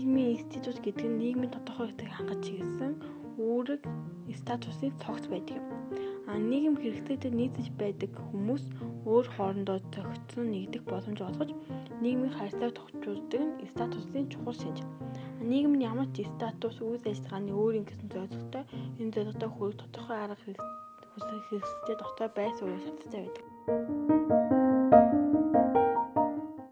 статус гэдэг нь нийгмийн тодорхой хэсэг хангаж чиглэсэн үүрэг статусын цогц байдаг юм. А нийгэм хэрэгцээтэй нийцэж байдаг хүмүүс өөр хоорондоо зохицсон нэгдэх боломж олгож нийгмийн харьцааг тохижуулдаг нь статусын чухал шинж. Нийгэм нь ямар ч статус үйл ажиллагааны өөрийн гэсэн зорилготой энэ зорилготой хүрэх тодорхой арга хэрэгсэлтэй дотор байр суурь шаардлагатай байдаг.